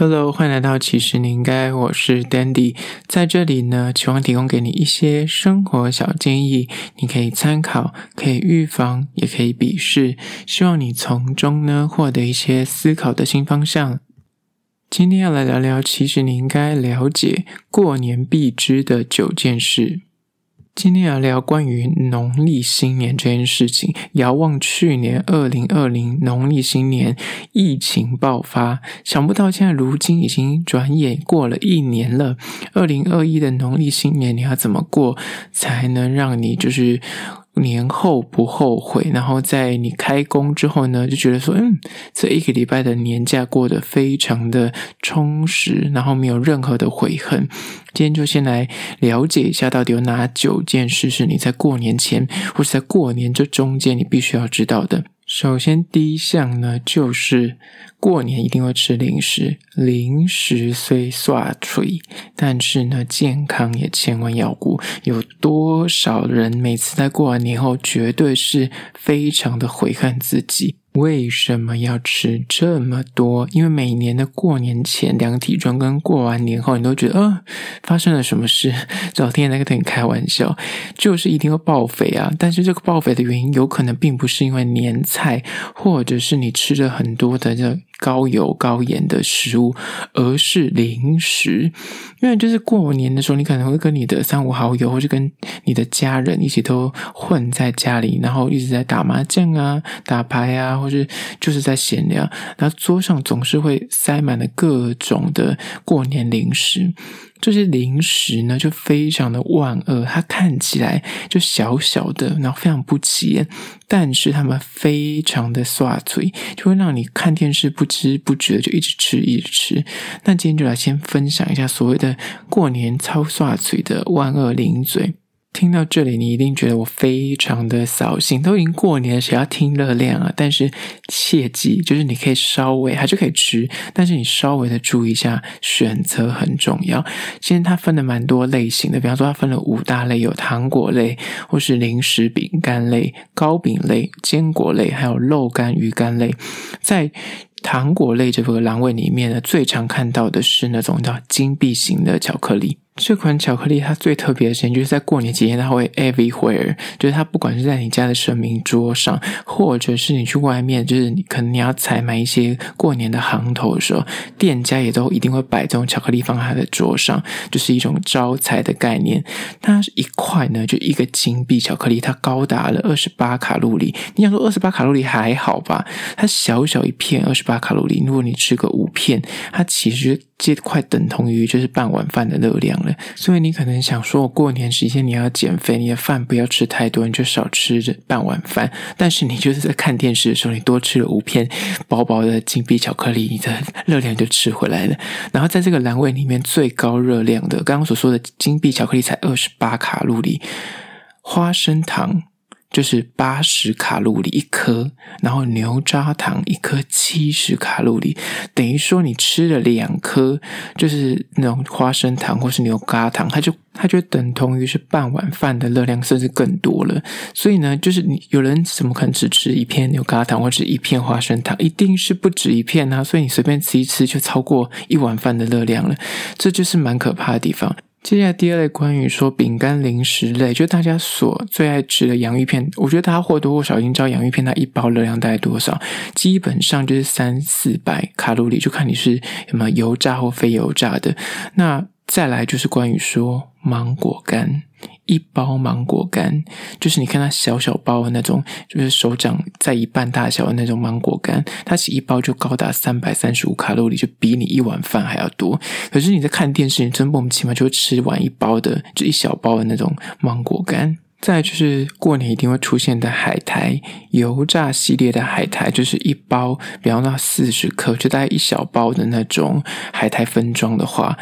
Hello，欢迎来到其实你应该，我是 Dandy，在这里呢，希望提供给你一些生活小建议，你可以参考，可以预防，也可以鄙视，希望你从中呢获得一些思考的新方向。今天要来聊聊，其实你应该了解过年必知的九件事。今天要聊关于农历新年这件事情。遥望去年二零二零农历新年，疫情爆发，想不到现在如今已经转眼过了一年了。二零二一的农历新年，你要怎么过才能让你就是？年后不后悔，然后在你开工之后呢，就觉得说，嗯，这一个礼拜的年假过得非常的充实，然后没有任何的悔恨。今天就先来了解一下，到底有哪九件事是你在过年前或是在过年这中间你必须要知道的。首先，第一项呢，就是过年一定会吃零食。零食虽煞嘴，但是呢，健康也千万要顾。有多少人每次在过完年后，绝对是非常的悔恨自己。为什么要吃这么多？因为每年的过年前量体重跟过完年后，你都觉得，呃，发生了什么事？老天爷在跟你开玩笑，就是一定会爆肥啊！但是这个爆肥的原因，有可能并不是因为年菜，或者是你吃了很多的这。高油高盐的食物，而是零食。因为就是过年的时候，你可能会跟你的三五好友，或者跟你的家人一起都混在家里，然后一直在打麻将啊、打牌啊，或是就是在闲聊。然后桌上总是会塞满了各种的过年零食。这些零食呢，就非常的万恶，它看起来就小小的，然后非常不起眼，但是它们非常的刷嘴，就会让你看电视不知不觉就一直吃一直吃。那今天就来先分享一下所谓的过年超刷嘴的万恶零嘴。听到这里，你一定觉得我非常的扫兴。都已经过年了，谁要听热量啊？但是切记，就是你可以稍微还是可以吃，但是你稍微的注意一下，选择很重要。其实它分了蛮多类型的，比方说它分了五大类，有糖果类，或是零食饼干类、糕饼类、坚果类，还有肉干、鱼干类。在糖果类这个栏位里面呢，最常看到的是那种叫金币型的巧克力。这款巧克力它最特别的事情就是在过年期间，它会 everywhere，就是它不管是在你家的神明桌上，或者是你去外面，就是你可能你要采买一些过年的行头的时候，店家也都一定会摆这种巧克力放在他的桌上，就是一种招财的概念。它是一块呢，就一个金币巧克力，它高达了二十八卡路里。你想说二十八卡路里还好吧？它小小一片二十八卡路里，如果你吃个五片，它其实就快等同于就是半碗饭的热量了。所以你可能想说，我过年时间你要减肥，你的饭不要吃太多，你就少吃半碗饭。但是你就是在看电视的时候，你多吃了五片薄薄的金币巧克力，你的热量就吃回来了。然后在这个栏位里面最高热量的，刚刚所说的金币巧克力才二十八卡路里，花生糖。就是八十卡路里一颗，然后牛轧糖一颗七十卡路里，等于说你吃了两颗，就是那种花生糖或是牛轧糖，它就它就等同于是半碗饭的热量，甚至更多了。所以呢，就是你有人怎么可能只吃一片牛轧糖或者一片花生糖？一定是不止一片啊！所以你随便吃一吃，就超过一碗饭的热量了。这就是蛮可怕的地方。接下来第二类关于说饼干零食类，就大家所最爱吃的洋芋片，我觉得大家或多或少已经知道洋芋片它一包热量大概多少，基本上就是三四百卡路里，就看你是什么油炸或非油炸的。那再来就是关于说芒果干，一包芒果干就是你看它小小包的那种，就是手掌在一半大小的那种芒果干，它是一包就高达三百三十五卡路里，就比你一碗饭还要多。可是你在看电视，你真莫名其妙就会吃完一包的，就一小包的那种芒果干。再就是过年一定会出现的海苔，油炸系列的海苔，就是一包，比方说四十克，就大概一小包的那种海苔分装的话。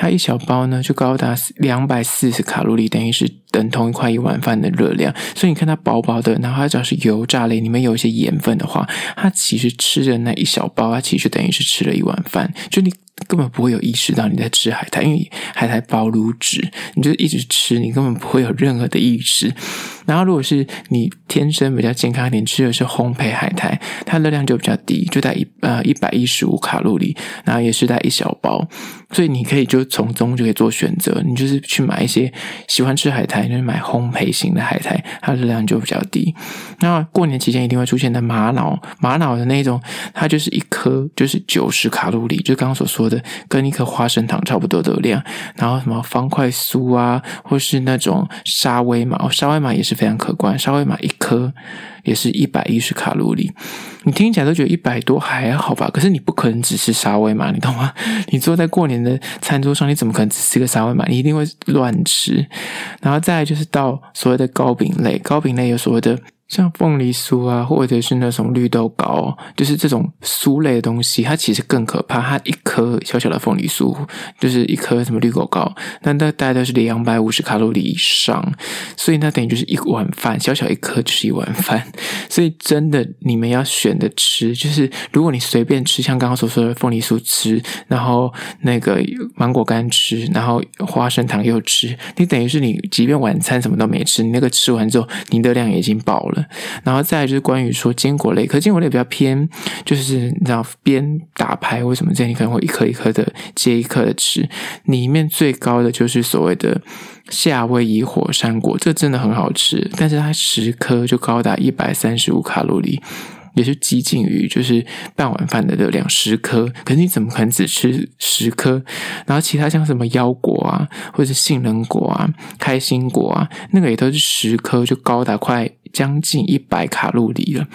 它一小包呢，就高达两百四十卡路里，等于是等同一块一碗饭的热量。所以你看它薄薄的，然后它只要是油炸类，里面有一些盐分的话，它其实吃的那一小包，它其实等于是吃了一碗饭。就你。根本不会有意识到你在吃海苔，因为海苔薄如纸，你就一直吃，你根本不会有任何的意识。然后，如果是你天生比较健康一点，吃的是烘焙海苔，它热量就比较低，就在一呃一百一十五卡路里，然后也是在一小包，所以你可以就从中就可以做选择，你就是去买一些喜欢吃海苔，就是买烘焙型的海苔，它热量就比较低。那过年期间一定会出现的玛瑙，玛瑙的那种，它就是一颗就是九十卡路里，就刚刚所说的，跟一颗花生糖差不多的量。然后什么方块酥啊，或是那种沙威玛，沙威玛也是。非常可观，沙威玛一颗也是一百一十卡路里，你听起来都觉得一百多还好吧？可是你不可能只吃沙威玛，你懂吗？你坐在过年的餐桌上，你怎么可能只吃个沙威玛？你一定会乱吃。然后再来就是到所谓的糕饼类，糕饼类有所谓的。像凤梨酥啊，或者是那种绿豆糕，就是这种酥类的东西，它其实更可怕。它一颗小小的凤梨酥，就是一颗什么绿豆糕，那那大概都是两百五十卡路里以上，所以那等于就是一碗饭，小小一颗就是一碗饭。所以真的，你们要选的吃，就是如果你随便吃，像刚刚所说的凤梨酥吃，然后那个芒果干吃，然后花生糖又吃，你等于是你即便晚餐什么都没吃，你那个吃完之后，你的量已经饱了。然后再就是关于说坚果类，可坚果类比较偏，就是你知道边打牌为什么这样，你可能会一颗一颗的接一颗的吃。里面最高的就是所谓的夏威夷火山果，这真的很好吃，但是它十颗就高达一百三十五卡路里。也是接近于就是半碗饭的热量十颗，可是你怎么可能只吃十颗？然后其他像什么腰果啊，或者是杏仁果啊、开心果啊，那个也都是十颗就高达快将近一百卡路里了。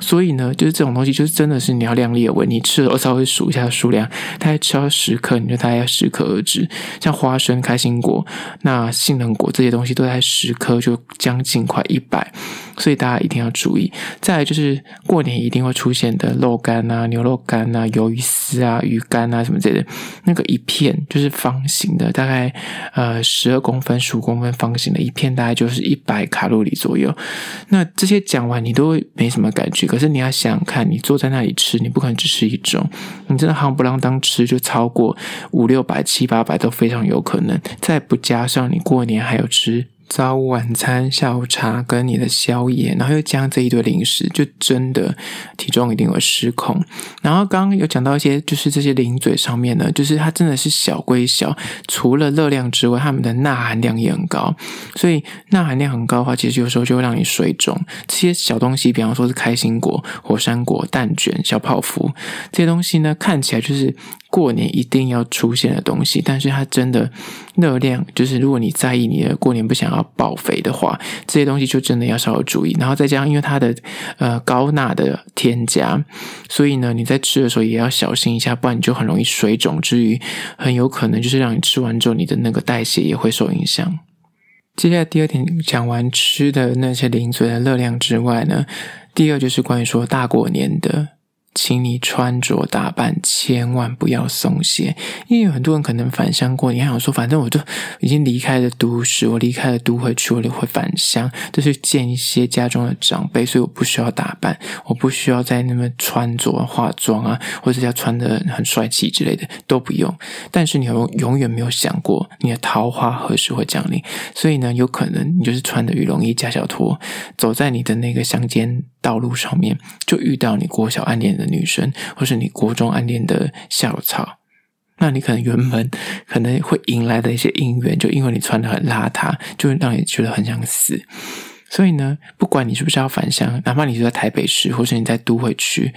所以呢，就是这种东西，就是真的是你要量力而为。你吃了，我稍微数一下数量，大概吃到十颗，你就大概要适可而止。像花生、开心果、那杏仁果这些东西，都在十颗就将近快一百。所以大家一定要注意。再来就是过年一定会出现的肉干啊、牛肉干啊、鱿鱼丝啊、鱼干啊什么之类的，那个一片就是方形的，大概呃十二公分、十五公分方形的一片，大概就是一百卡路里左右。那这些讲完你都会没什么感觉，可是你要想想看，你坐在那里吃，你不可能只吃一种，你真的夯不啷当吃就超过五六百、七八百都非常有可能。再不加上你过年还有吃。早午晚餐、下午茶跟你的宵夜，然后又加这一堆零食，就真的体重一定会失控。然后刚刚有讲到一些，就是这些零嘴上面呢，就是它真的是小归小，除了热量之外，它们的钠含量也很高。所以钠含量很高的话，其实有时候就会让你水肿。这些小东西，比方说是开心果、火山果、蛋卷、小泡芙这些东西呢，看起来就是。过年一定要出现的东西，但是它真的热量，就是如果你在意你的过年不想要爆肥的话，这些东西就真的要稍微注意。然后再加上，因为它的呃高钠的添加，所以呢你在吃的时候也要小心一下，不然你就很容易水肿至于，很有可能就是让你吃完之后你的那个代谢也会受影响。接下来第二点讲完吃的那些零嘴的热量之外呢，第二就是关于说大过年的。请你穿着打扮千万不要松懈，因为有很多人可能返乡过你，还想说，反正我都已经离开了都市，我离开了都会区，我就会返乡，就是见一些家中的长辈，所以我不需要打扮，我不需要在那边穿着化妆啊，或者要穿得很帅气之类的都不用。但是你永永远没有想过，你的桃花何时会降临？所以呢，有可能你就是穿着羽绒衣、夹小拖，走在你的那个乡间道路上面，就遇到你过小暗恋的。女生，或是你国中暗恋的校草，那你可能原本可能会迎来的一些姻缘，就因为你穿的很邋遢，就会让你觉得很想死。所以呢，不管你是不是要返乡，哪怕你是在台北市，或是你在都会区，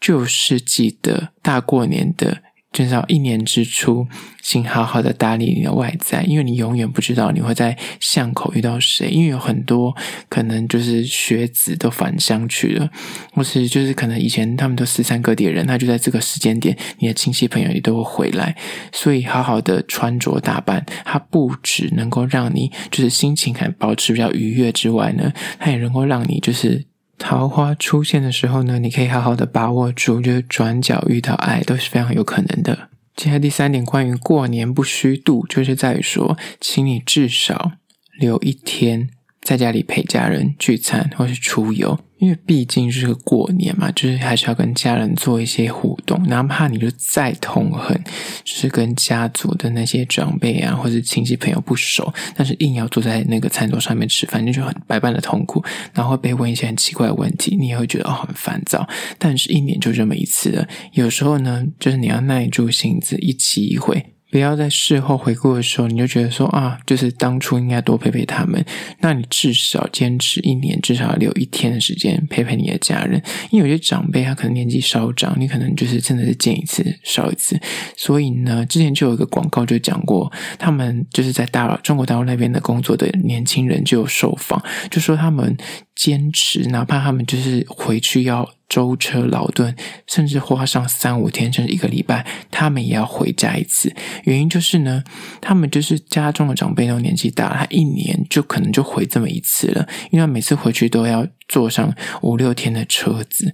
就是记得大过年的。至少一年之初，请好好的打理你的外在，因为你永远不知道你会在巷口遇到谁。因为有很多可能就是学子都返乡去了，或是就是可能以前他们都四散各地的人，他就在这个时间点，你的亲戚朋友也都会回来。所以好好的穿着打扮，它不只能够让你就是心情还保持比较愉悦之外呢，它也能够让你就是。桃花出现的时候呢，你可以好好的把握住，就是转角遇到爱都是非常有可能的。接下来第三点，关于过年不虚度，就是在于说，请你至少留一天。在家里陪家人聚餐，或是出游，因为毕竟是个过年嘛，就是还是要跟家人做一些互动。哪怕你就再痛恨，就是跟家族的那些长辈啊，或者亲戚朋友不熟，但是硬要坐在那个餐桌上面吃饭，那就很百般的痛苦，然后被问一些很奇怪的问题，你也会觉得哦很烦躁。但是一年就这么一次了，有时候呢，就是你要耐住性子，一期一会。不要在事后回顾的时候，你就觉得说啊，就是当初应该多陪陪他们。那你至少坚持一年，至少留一天的时间陪陪你的家人。因为有些长辈他可能年纪稍长，你可能就是真的是见一次少一次。所以呢，之前就有一个广告就讲过，他们就是在大陆中国大陆那边的工作的年轻人就有受访，就说他们坚持，哪怕他们就是回去要。舟车劳顿，甚至花上三五天甚至一个礼拜，他们也要回家一次。原因就是呢，他们就是家中的长辈都年纪大了，他一年就可能就回这么一次了，因为他每次回去都要坐上五六天的车子。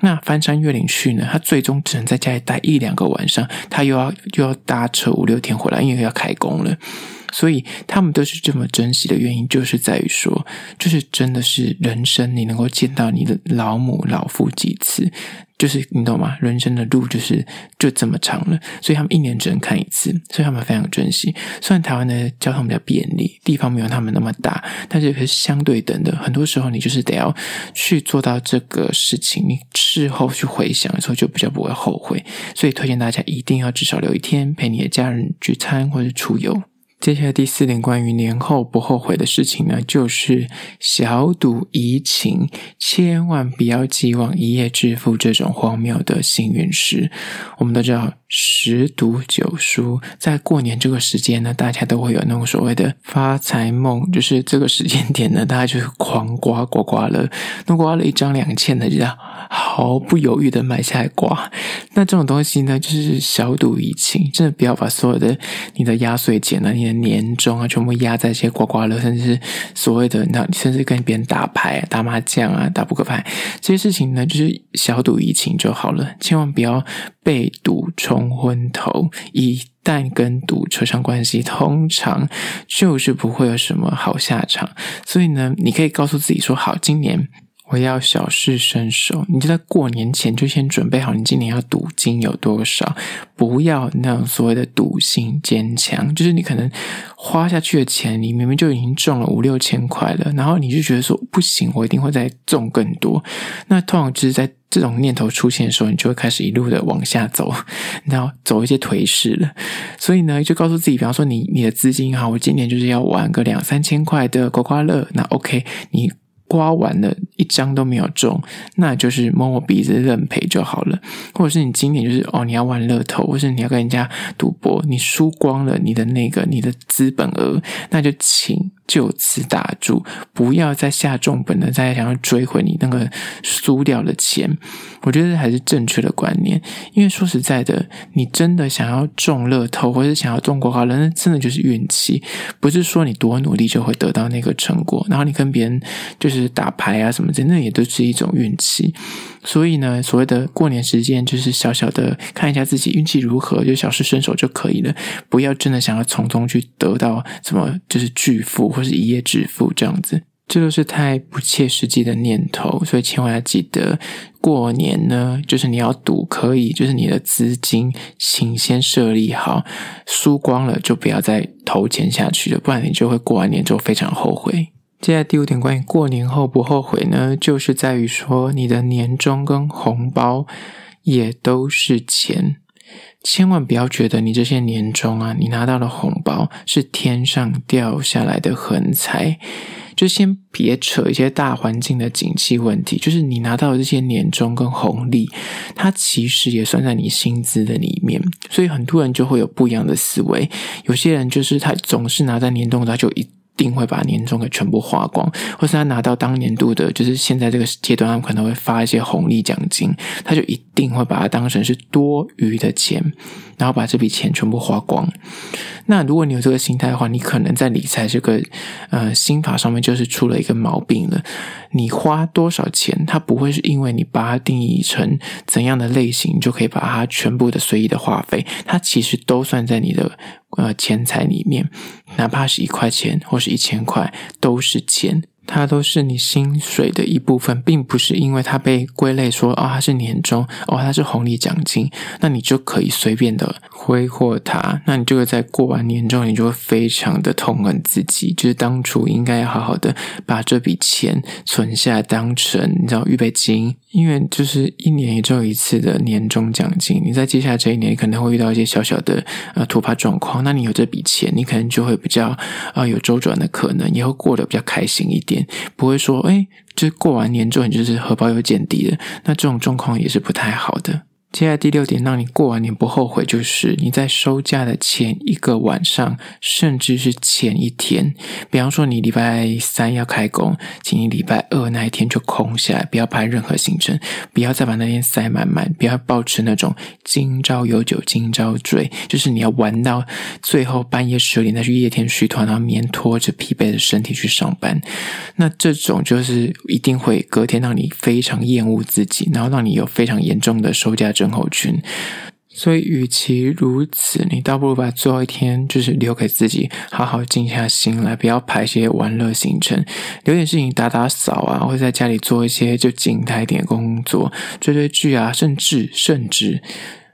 那翻山越岭去呢，他最终只能在家里待一两个晚上，他又要又要搭车五六天回来，因为要开工了。所以他们都是这么珍惜的原因，就是在于说，就是真的是人生你能够见到你的老母老父几次，就是你懂吗？人生的路就是就这么长了，所以他们一年只能看一次，所以他们非常珍惜。虽然台湾的交通比较便利，地方没有他们那么大，但是也是相对等的。很多时候你就是得要去做到这个事情，你事后去回想的时候就比较不会后悔。所以推荐大家一定要至少留一天陪你的家人聚餐或者出游。接下来第四点关于年后不后悔的事情呢，就是小赌怡情，千万不要寄望一夜致富这种荒谬的幸运事。我们都知道，十赌九输，在过年这个时间呢，大家都会有那种所谓的发财梦，就是这个时间点呢，大家就是狂刮刮刮乐，那刮了一张两千的，就这样毫不犹豫的买下来刮。那这种东西呢，就是小赌怡情，真的不要把所有的你的压岁钱啊，你的年终啊，全部压在这些刮刮乐，甚至是所谓的那，甚至跟别人打牌、打麻将啊、打扑克牌这些事情呢，就是小赌怡情就好了，千万不要被赌冲 冲昏头。一旦跟赌扯上关系，通常就是不会有什么好下场。所以呢，你可以告诉自己说：好，今年。我要小试身手，你就在过年前就先准备好，你今年要赌金有多少？不要那种所谓的赌性坚强，就是你可能花下去的钱，你明明就已经中了五六千块了，然后你就觉得说不行，我一定会再中更多。那通常就是在这种念头出现的时候，你就会开始一路的往下走，然后走一些颓势了。所以呢，就告诉自己，比方说你你的资金哈，我今年就是要玩个两三千块的刮刮乐，那 OK，你。刮完了一张都没有中，那就是摸摸鼻子认赔就好了。或者是你今年就是哦，你要玩乐透，或是你要跟人家赌博，你输光了你的那个你的资本额，那就请。就此打住，不要再下重本了，再想要追回你那个输掉的钱。我觉得还是正确的观念，因为说实在的，你真的想要中乐透，或者想要中国好人，那真的就是运气，不是说你多努力就会得到那个成果。然后你跟别人就是打牌啊什么的，那也都是一种运气。所以呢，所谓的过年时间，就是小小的看一下自己运气如何，就小试身手就可以了，不要真的想要从中去得到什么，就是巨富。或是一夜致富这样子，这都是太不切实际的念头，所以千万要记得，过年呢，就是你要赌可以，就是你的资金，请先设立好，输光了就不要再投钱下去了，不然你就会过完年之后非常后悔。接下来第五点，关于过年后不后悔呢，就是在于说你的年终跟红包也都是钱。千万不要觉得你这些年终啊，你拿到的红包是天上掉下来的横财，就先别扯一些大环境的景气问题。就是你拿到的这些年终跟红利，它其实也算在你薪资的里面，所以很多人就会有不一样的思维。有些人就是他总是拿在年终，他就一。定会把年终给全部花光，或是他拿到当年度的，就是现在这个阶段，他们可能会发一些红利奖金，他就一定会把它当成是多余的钱，然后把这笔钱全部花光。那如果你有这个心态的话，你可能在理财这个呃心法上面就是出了一个毛病了。你花多少钱，它不会是因为你把它定义成怎样的类型，就可以把它全部的随意的花费，它其实都算在你的呃钱财里面。哪怕是一块钱或是一千块，都是钱。它都是你薪水的一部分，并不是因为它被归类说哦，它是年终哦，它是红利奖金，那你就可以随便的挥霍它。那你就会在过完年终，你就会非常的痛恨自己，就是当初应该要好好的把这笔钱存下，当成你知道预备金，因为就是一年也只有一次的年终奖金。你在接下来这一年，可能会遇到一些小小的呃突发状况，那你有这笔钱，你可能就会比较啊、有周转的可能，也会过得比较开心一点。不会说，哎，这过完年之后你就是荷包又见底了，那这种状况也是不太好的。接下来第六点，让你过完年不后悔，就是你在收假的前一个晚上，甚至是前一天。比方说，你礼拜三要开工，请你礼拜二那一天就空下来，不要排任何行程，不要再把那天塞满满，不要保持那种今朝有酒今朝醉，就是你要玩到最后半夜十二点再去夜店续团，然后棉拖着疲惫的身体去上班。那这种就是一定会隔天让你非常厌恶自己，然后让你有非常严重的收假症。候群，所以与其如此，你倒不如把最后一天就是留给自己，好好静下心来，不要排些玩乐行程，留点事情打打扫啊，或者在家里做一些就静态点工作，追追剧啊，甚至甚至。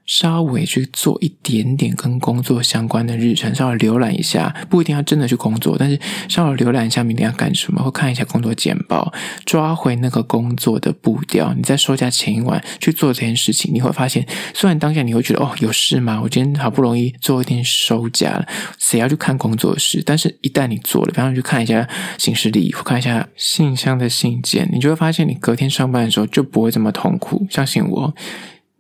稍微去做一点点跟工作相关的日程，稍微浏览一下，不一定要真的去工作，但是稍微浏览一下明天要干什么，或看一下工作简报，抓回那个工作的步调。你在收假前一晚去做这件事情，你会发现，虽然当下你会觉得哦，有事吗？我今天好不容易做一天收假了，谁要去看工作室？但是一旦你做了，比方说去看一下行事历，或看一下信箱的信件，你就会发现，你隔天上班的时候就不会这么痛苦。相信我。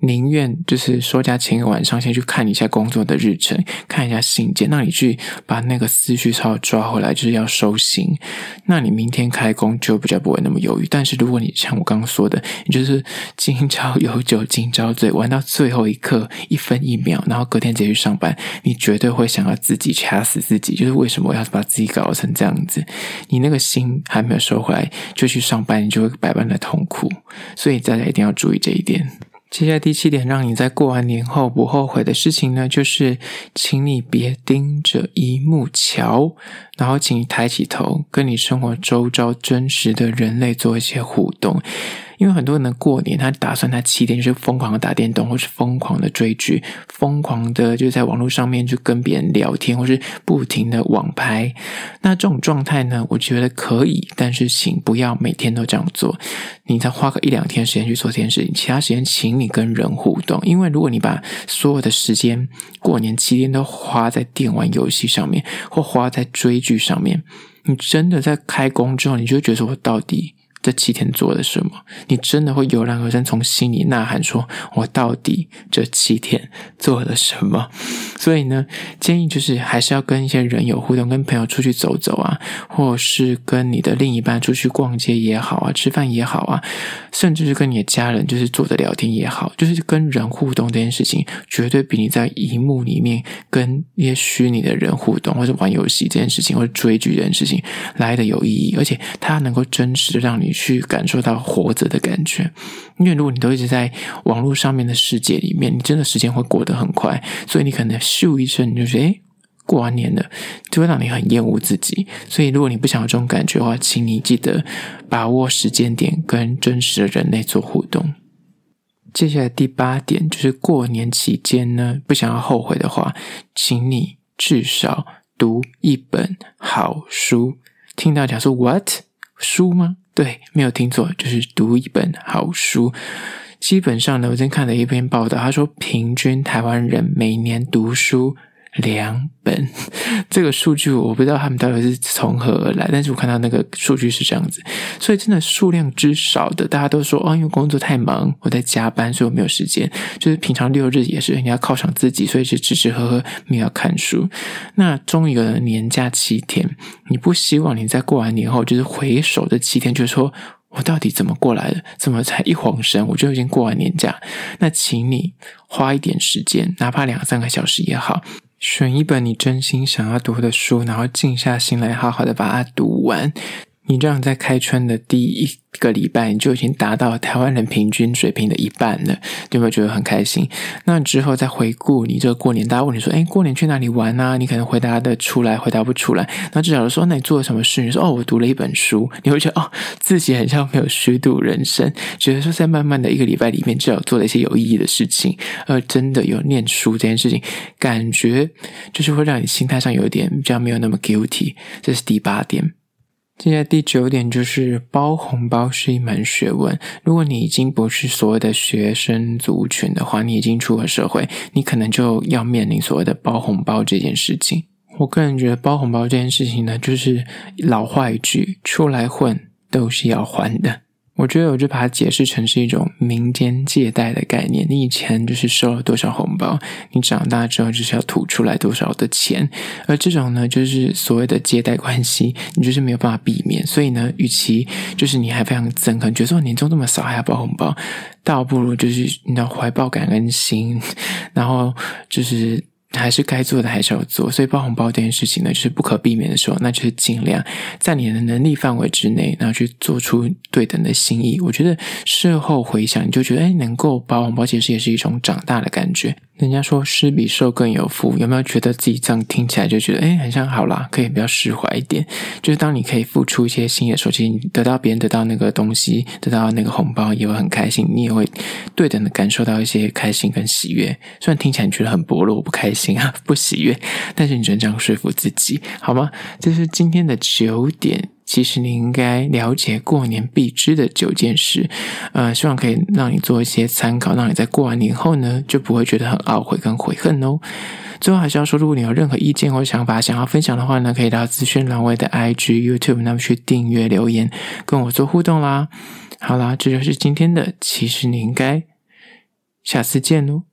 宁愿就是收假前一个晚上先去看一下工作的日程，看一下信件，那你去把那个思绪稍微抓回来，就是要收心。那你明天开工就比较不会那么犹豫。但是如果你像我刚刚说的，你就是今朝有酒今朝醉，玩到最后一刻一分一秒，然后隔天直接去上班，你绝对会想要自己掐死自己。就是为什么我要把自己搞成这样子？你那个心还没有收回来就去上班，你就会百般的痛苦。所以大家一定要注意这一点。接下来第七点，让你在过完年后不后悔的事情呢，就是请你别盯着一木桥，然后请你抬起头，跟你生活周遭真实的人类做一些互动。因为很多人呢，过年他打算他七天就是疯狂的打电动，或是疯狂的追剧，疯狂的就在网络上面就跟别人聊天，或是不停的网拍。那这种状态呢，我觉得可以，但是请不要每天都这样做。你再花个一两天时间去做这件事情，其他时间请你跟人互动。因为如果你把所有的时间过年七天都花在电玩游戏上面，或花在追剧上面，你真的在开工之后，你就会觉得说我到底。这七天做了什么？你真的会油然而生，从心里呐喊说：“我到底这七天做了什么？”所以呢，建议就是还是要跟一些人有互动，跟朋友出去走走啊，或是跟你的另一半出去逛街也好啊，吃饭也好啊，甚至是跟你的家人就是坐着聊天也好，就是跟人互动这件事情，绝对比你在荧幕里面跟一些虚拟的人互动，或者玩游戏这件事情，或者追剧这件事情来得有意义，而且它能够真实的让你。去感受到活着的感觉，因为如果你都一直在网络上面的世界里面，你真的时间会过得很快，所以你可能咻一声你就觉得，诶，过完年了，就会让你很厌恶自己。所以如果你不想要这种感觉的话，请你记得把握时间点，跟真实的人类做互动。接下来第八点就是过年期间呢，不想要后悔的话，请你至少读一本好书。听到讲说 what 书吗？对，没有听错，就是读一本好书。基本上呢，我今天看了一篇报道，他说平均台湾人每年读书两本。这个数据我不知道他们到底是从何而来，但是我看到那个数据是这样子，所以真的数量之少的，大家都说哦，因为工作太忙，我在加班，所以我没有时间。就是平常六日也是你要犒赏自己，所以是吃吃喝喝，没有看书。那终于有了年假七天，你不希望你在过完年后，就是回首这七天，就是说我到底怎么过来的？怎么才一晃神我就已经过完年假？那请你花一点时间，哪怕两三个小时也好。选一本你真心想要读的书，然后静下心来，好好的把它读完。你这样在开春的第一个礼拜，你就已经达到台湾人平均水平的一半了，有没有觉得很开心？那之后再回顾你这个过年，大家问你说：“哎，过年去哪里玩啊？”你可能回答的出来，回答不出来。那至少说：“那你做了什么事？”你说：“哦，我读了一本书。”你会觉得哦，自己很像没有虚度人生，觉得说在慢慢的一个礼拜里面，至少做了一些有意义的事情，而真的有念书这件事情，感觉就是会让你心态上有一点比较没有那么 guilty。这是第八点。现在第九点就是包红包是一门学问。如果你已经不是所谓的学生族群的话，你已经出了社会，你可能就要面临所谓的包红包这件事情。我个人觉得包红包这件事情呢，就是老话一句，出来混都是要还的。我觉得我就把它解释成是一种民间借贷的概念。你以前就是收了多少红包，你长大之后就是要吐出来多少的钱。而这种呢，就是所谓的借贷关系，你就是没有办法避免。所以呢，与其就是你还非常憎恨，觉得说年终这么少还要包红包，倒不如就是你的怀抱感恩心，然后就是。还是该做的还是要做，所以包红包这件事情呢，就是不可避免的时候，那就是尽量在你的能力范围之内，然后去做出对等的心意。我觉得事后回想，你就觉得，哎，能够包红包，其实也是一种长大的感觉。人家说施比受更有福，有没有觉得自己这样听起来就觉得，哎，很像好啦，可以比较释怀一点。就是当你可以付出一些心的时候，其实你得到别人得到那个东西，得到那个红包，也会很开心，你也会对等的感受到一些开心跟喜悦。虽然听起来你觉得很薄弱，不开心啊，不喜悦，但是你只能这样说服自己，好吗？这是今天的九点。其实你应该了解过年必知的九件事，呃，希望可以让你做一些参考，让你在过完年后呢，就不会觉得很懊悔跟悔恨哦。最后还是要说，如果你有任何意见或想法想要分享的话呢，可以到资讯栏位的 IG、YouTube 那么去订阅留言，跟我做互动啦。好啦，这就是今天的，其实你应该下次见喽。